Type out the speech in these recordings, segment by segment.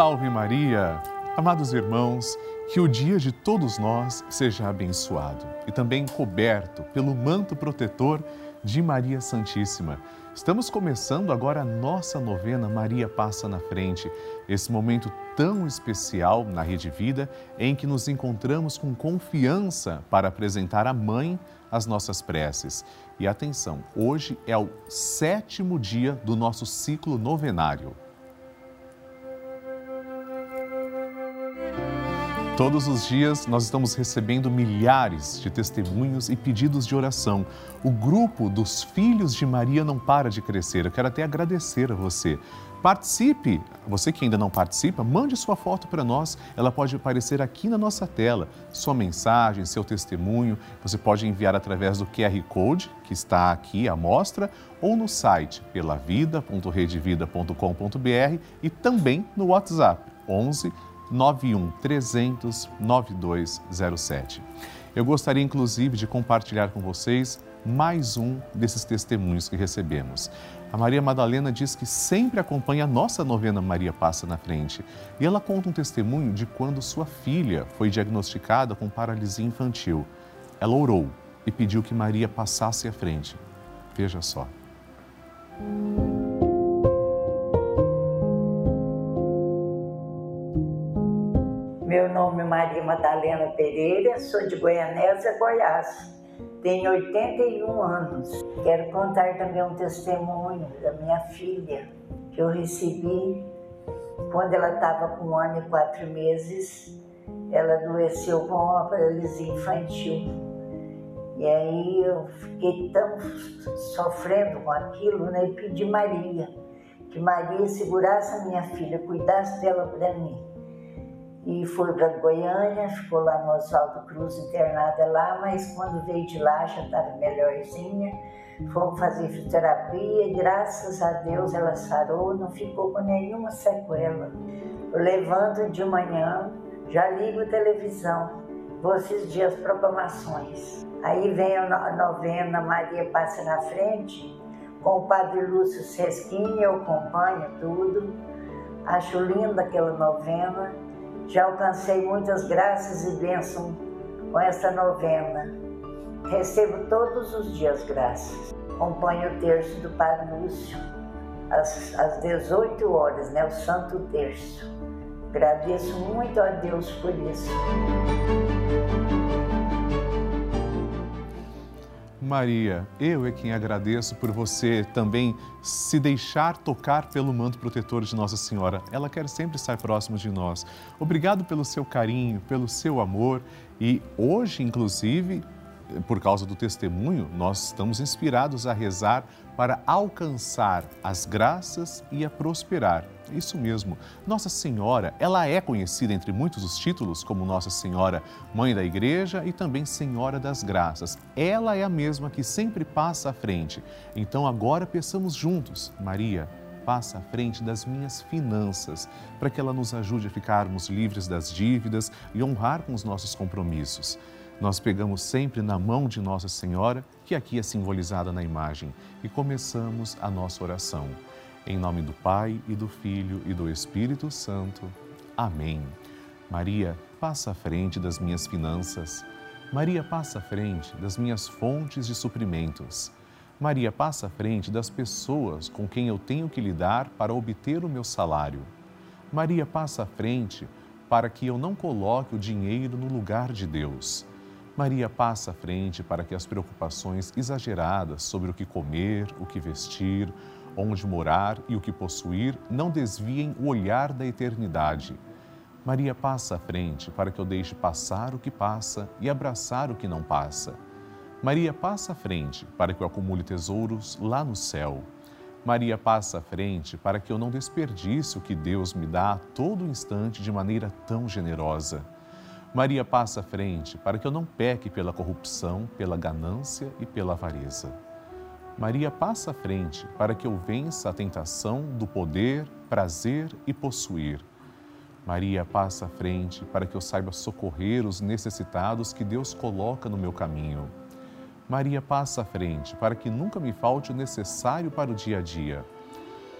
Salve Maria! Amados irmãos, que o dia de todos nós seja abençoado e também coberto pelo manto protetor de Maria Santíssima. Estamos começando agora a nossa novena Maria Passa na Frente, esse momento tão especial na Rede Vida em que nos encontramos com confiança para apresentar à Mãe as nossas preces. E atenção, hoje é o sétimo dia do nosso ciclo novenário. Todos os dias nós estamos recebendo milhares de testemunhos e pedidos de oração. O grupo dos Filhos de Maria não para de crescer. Eu quero até agradecer a você. Participe! Você que ainda não participa, mande sua foto para nós. Ela pode aparecer aqui na nossa tela. Sua mensagem, seu testemunho, você pode enviar através do QR Code que está aqui à mostra ou no site pelavida.redevida.com.br e também no WhatsApp 11 91 300 9207. Eu gostaria inclusive de compartilhar com vocês mais um desses testemunhos que recebemos. A Maria Madalena diz que sempre acompanha a nossa novena Maria Passa na Frente. E ela conta um testemunho de quando sua filha foi diagnosticada com paralisia infantil. Ela orou e pediu que Maria passasse à frente. Veja só. Meu nome é Maria Madalena Pereira, sou de Goianésia, Goiás. Tenho 81 anos. Quero contar também um testemunho da minha filha que eu recebi quando ela estava com um ano e quatro meses. Ela adoeceu com uma paralisia infantil. E aí eu fiquei tão sofrendo com aquilo, né? E pedi Maria, que Maria segurasse a minha filha, cuidasse dela para mim e foi para Goiânia, ficou lá no Oswaldo Cruz internada lá, mas quando veio de lá já estava melhorzinha. Fomos fazer fisioterapia e graças a Deus ela sarou, não ficou com nenhuma sequela. Eu levanto de manhã, já ligo televisão, vou assistir as proclamações. Aí vem a novena Maria Passa na Frente, com o Padre Lúcio Sesquini, eu acompanho tudo. Acho linda aquela novena já alcancei muitas graças e bênçãos com essa novena. Recebo todos os dias graças. Acompanho o terço do Padre Lúcio às, às 18 horas, né, o Santo Terço. Agradeço muito a Deus por isso. Maria, eu é quem agradeço por você também se deixar tocar pelo manto protetor de Nossa Senhora. Ela quer sempre estar próximo de nós. Obrigado pelo seu carinho, pelo seu amor e hoje, inclusive, por causa do testemunho, nós estamos inspirados a rezar para alcançar as graças e a prosperar. Isso mesmo. Nossa Senhora, ela é conhecida entre muitos os títulos como Nossa Senhora, Mãe da Igreja e também Senhora das Graças. Ela é a mesma que sempre passa à frente. Então agora peçamos juntos, Maria, passa à frente das minhas finanças, para que ela nos ajude a ficarmos livres das dívidas e honrar com os nossos compromissos. Nós pegamos sempre na mão de Nossa Senhora, que aqui é simbolizada na imagem, e começamos a nossa oração. Em nome do Pai e do Filho e do Espírito Santo. Amém. Maria, passa à frente das minhas finanças. Maria, passa à frente das minhas fontes de suprimentos. Maria, passa à frente das pessoas com quem eu tenho que lidar para obter o meu salário. Maria, passa à frente para que eu não coloque o dinheiro no lugar de Deus. Maria passa à frente para que as preocupações exageradas sobre o que comer, o que vestir, onde morar e o que possuir não desviem o olhar da eternidade. Maria passa à frente para que eu deixe passar o que passa e abraçar o que não passa. Maria passa à frente para que eu acumule tesouros lá no céu. Maria passa à frente para que eu não desperdice o que Deus me dá a todo instante de maneira tão generosa. Maria passa à frente para que eu não peque pela corrupção, pela ganância e pela avareza. Maria passa à frente para que eu vença a tentação do poder, prazer e possuir. Maria passa à frente para que eu saiba socorrer os necessitados que Deus coloca no meu caminho. Maria passa à frente para que nunca me falte o necessário para o dia a dia.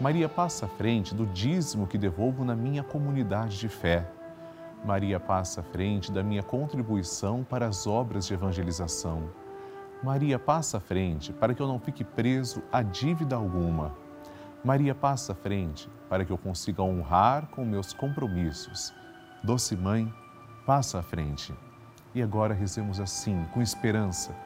Maria passa à frente do dízimo que devolvo na minha comunidade de fé. Maria passa à frente da minha contribuição para as obras de evangelização. Maria passa à frente para que eu não fique preso a dívida alguma. Maria passa à frente para que eu consiga honrar com meus compromissos. Doce Mãe, passa à frente. E agora rezemos assim, com esperança.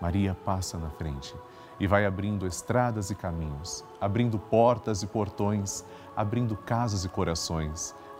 Maria passa na frente e vai abrindo estradas e caminhos, abrindo portas e portões, abrindo casas e corações.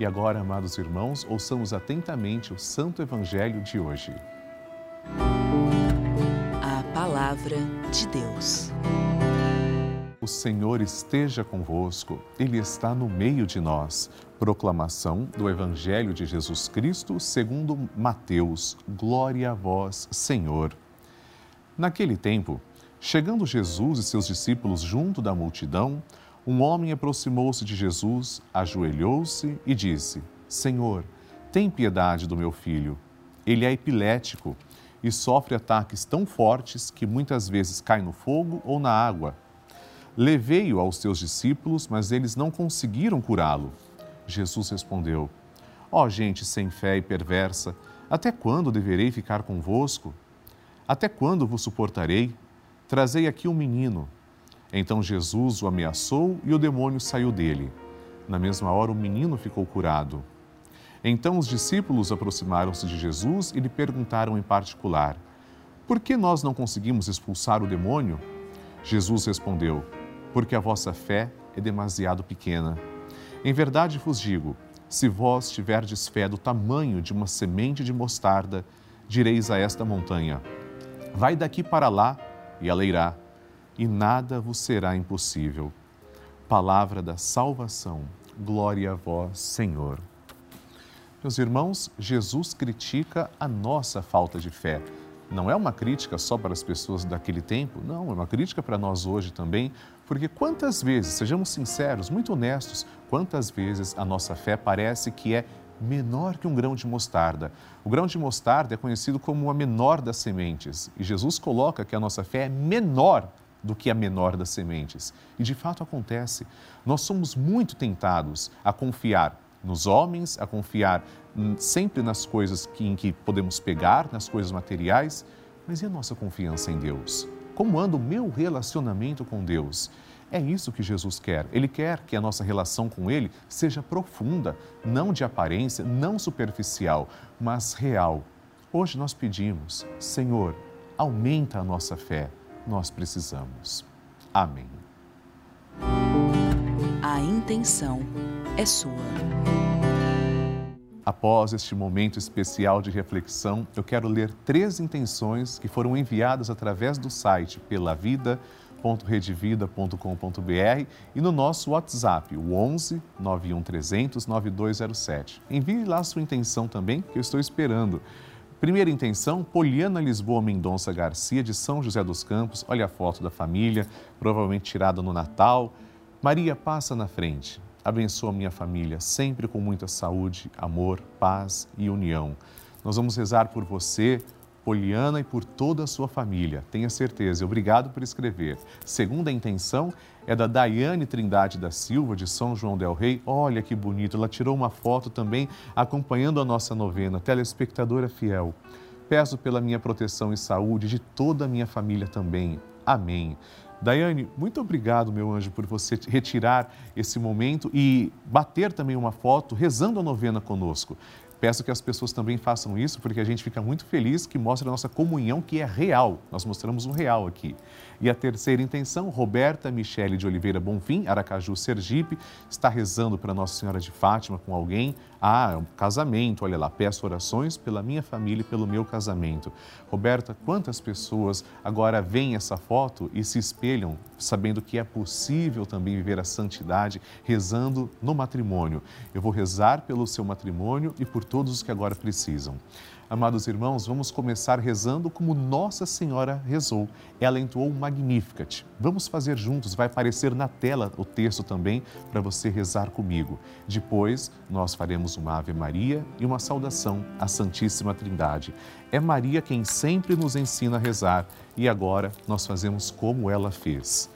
E agora, amados irmãos, ouçamos atentamente o Santo Evangelho de hoje. A Palavra de Deus. O Senhor esteja convosco, Ele está no meio de nós. Proclamação do Evangelho de Jesus Cristo segundo Mateus. Glória a vós, Senhor. Naquele tempo, chegando Jesus e seus discípulos junto da multidão, um homem aproximou-se de Jesus, ajoelhou-se e disse: Senhor, tem piedade do meu filho. Ele é epilético e sofre ataques tão fortes que muitas vezes cai no fogo ou na água. Levei-o aos teus discípulos, mas eles não conseguiram curá-lo. Jesus respondeu: Ó oh, gente sem fé e perversa, até quando deverei ficar convosco? Até quando vos suportarei? Trazei aqui um menino. Então Jesus o ameaçou e o demônio saiu dele. Na mesma hora, o menino ficou curado. Então os discípulos aproximaram-se de Jesus e lhe perguntaram em particular: Por que nós não conseguimos expulsar o demônio? Jesus respondeu: Porque a vossa fé é demasiado pequena. Em verdade vos digo: se vós tiverdes fé do tamanho de uma semente de mostarda, direis a esta montanha: Vai daqui para lá e ela irá, e nada vos será impossível. Palavra da salvação. Glória a vós, Senhor. Meus irmãos, Jesus critica a nossa falta de fé. Não é uma crítica só para as pessoas daquele tempo, não, é uma crítica para nós hoje também, porque quantas vezes, sejamos sinceros, muito honestos, quantas vezes a nossa fé parece que é menor que um grão de mostarda. O grão de mostarda é conhecido como a menor das sementes e Jesus coloca que a nossa fé é menor do que a menor das sementes. E de fato acontece. Nós somos muito tentados a confiar nos homens, a confiar sempre nas coisas que, em que podemos pegar, nas coisas materiais, mas e a nossa confiança em Deus? Como anda o meu relacionamento com Deus? É isso que Jesus quer. Ele quer que a nossa relação com Ele seja profunda, não de aparência, não superficial, mas real. Hoje nós pedimos, Senhor, aumenta a nossa fé. Nós precisamos. Amém. A intenção é sua. Após este momento especial de reflexão, eu quero ler três intenções que foram enviadas através do site Pela Vida www.redevida.com.br e no nosso WhatsApp, o 11 91 300 9207. Envie lá a sua intenção também, que eu estou esperando. Primeira intenção, Poliana Lisboa Mendonça Garcia, de São José dos Campos. Olha a foto da família, provavelmente tirada no Natal. Maria, passa na frente. Abençoa minha família, sempre com muita saúde, amor, paz e união. Nós vamos rezar por você, Poliana e por toda a sua família. Tenha certeza. Obrigado por escrever. Segunda intenção é da Daiane Trindade da Silva, de São João del Rei. Olha que bonito. Ela tirou uma foto também acompanhando a nossa novena. Telespectadora fiel. Peço pela minha proteção e saúde de toda a minha família também. Amém. Daiane, muito obrigado, meu anjo, por você retirar esse momento e bater também uma foto rezando a novena conosco. Peço que as pessoas também façam isso, porque a gente fica muito feliz que mostra a nossa comunhão que é real. Nós mostramos um real aqui. E a terceira intenção, Roberta Michele de Oliveira Bonfim, Aracaju, Sergipe, está rezando para Nossa Senhora de Fátima com alguém. Ah, é um casamento, olha lá, peço orações pela minha família e pelo meu casamento. Roberta, quantas pessoas agora veem essa foto e se espelham, sabendo que é possível também viver a santidade rezando no matrimônio? Eu vou rezar pelo seu matrimônio e por todos os que agora precisam. Amados irmãos, vamos começar rezando como Nossa Senhora rezou. Ela entoou o Magnificat. Vamos fazer juntos, vai aparecer na tela o texto também para você rezar comigo. Depois, nós faremos uma Ave Maria e uma saudação à Santíssima Trindade. É Maria quem sempre nos ensina a rezar e agora nós fazemos como ela fez.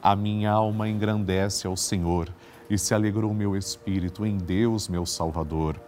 A minha alma engrandece ao Senhor e se alegrou meu espírito em Deus, meu Salvador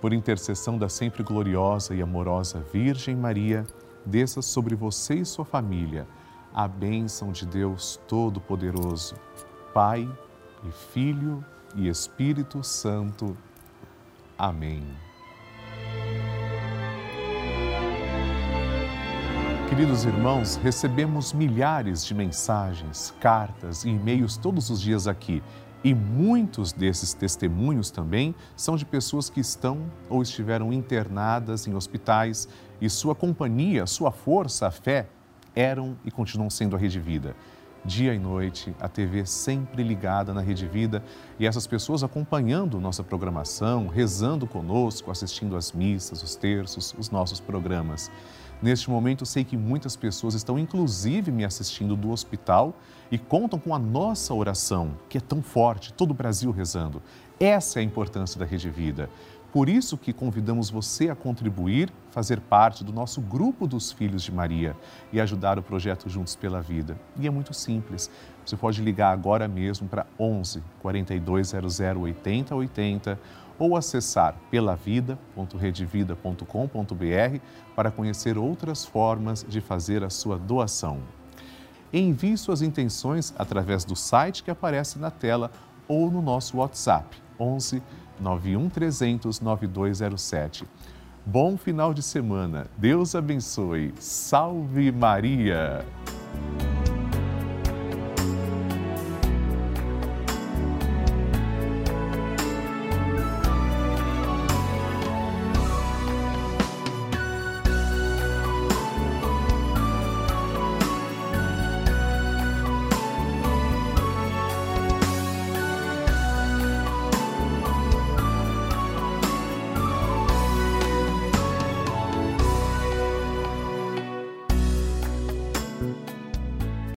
por intercessão da sempre gloriosa e amorosa Virgem Maria, desça sobre você e sua família a bênção de Deus Todo-Poderoso, Pai e Filho e Espírito Santo. Amém. Queridos irmãos, recebemos milhares de mensagens, cartas e e-mails todos os dias aqui e muitos desses testemunhos também são de pessoas que estão ou estiveram internadas em hospitais e sua companhia, sua força, a fé eram e continuam sendo a Rede Vida. Dia e noite, a TV sempre ligada na Rede Vida e essas pessoas acompanhando nossa programação, rezando conosco, assistindo às missas, os terços, os nossos programas. Neste momento, sei que muitas pessoas estão, inclusive, me assistindo do hospital e contam com a nossa oração, que é tão forte, todo o Brasil rezando. Essa é a importância da Rede Vida. Por isso que convidamos você a contribuir, fazer parte do nosso grupo dos Filhos de Maria e ajudar o projeto Juntos pela Vida. E é muito simples. Você pode ligar agora mesmo para 11 4200 8080 ou acessar pelavida.redevida.com.br para conhecer outras formas de fazer a sua doação. Envie suas intenções através do site que aparece na tela ou no nosso WhatsApp 11 91 300 9207. Bom final de semana. Deus abençoe. Salve Maria!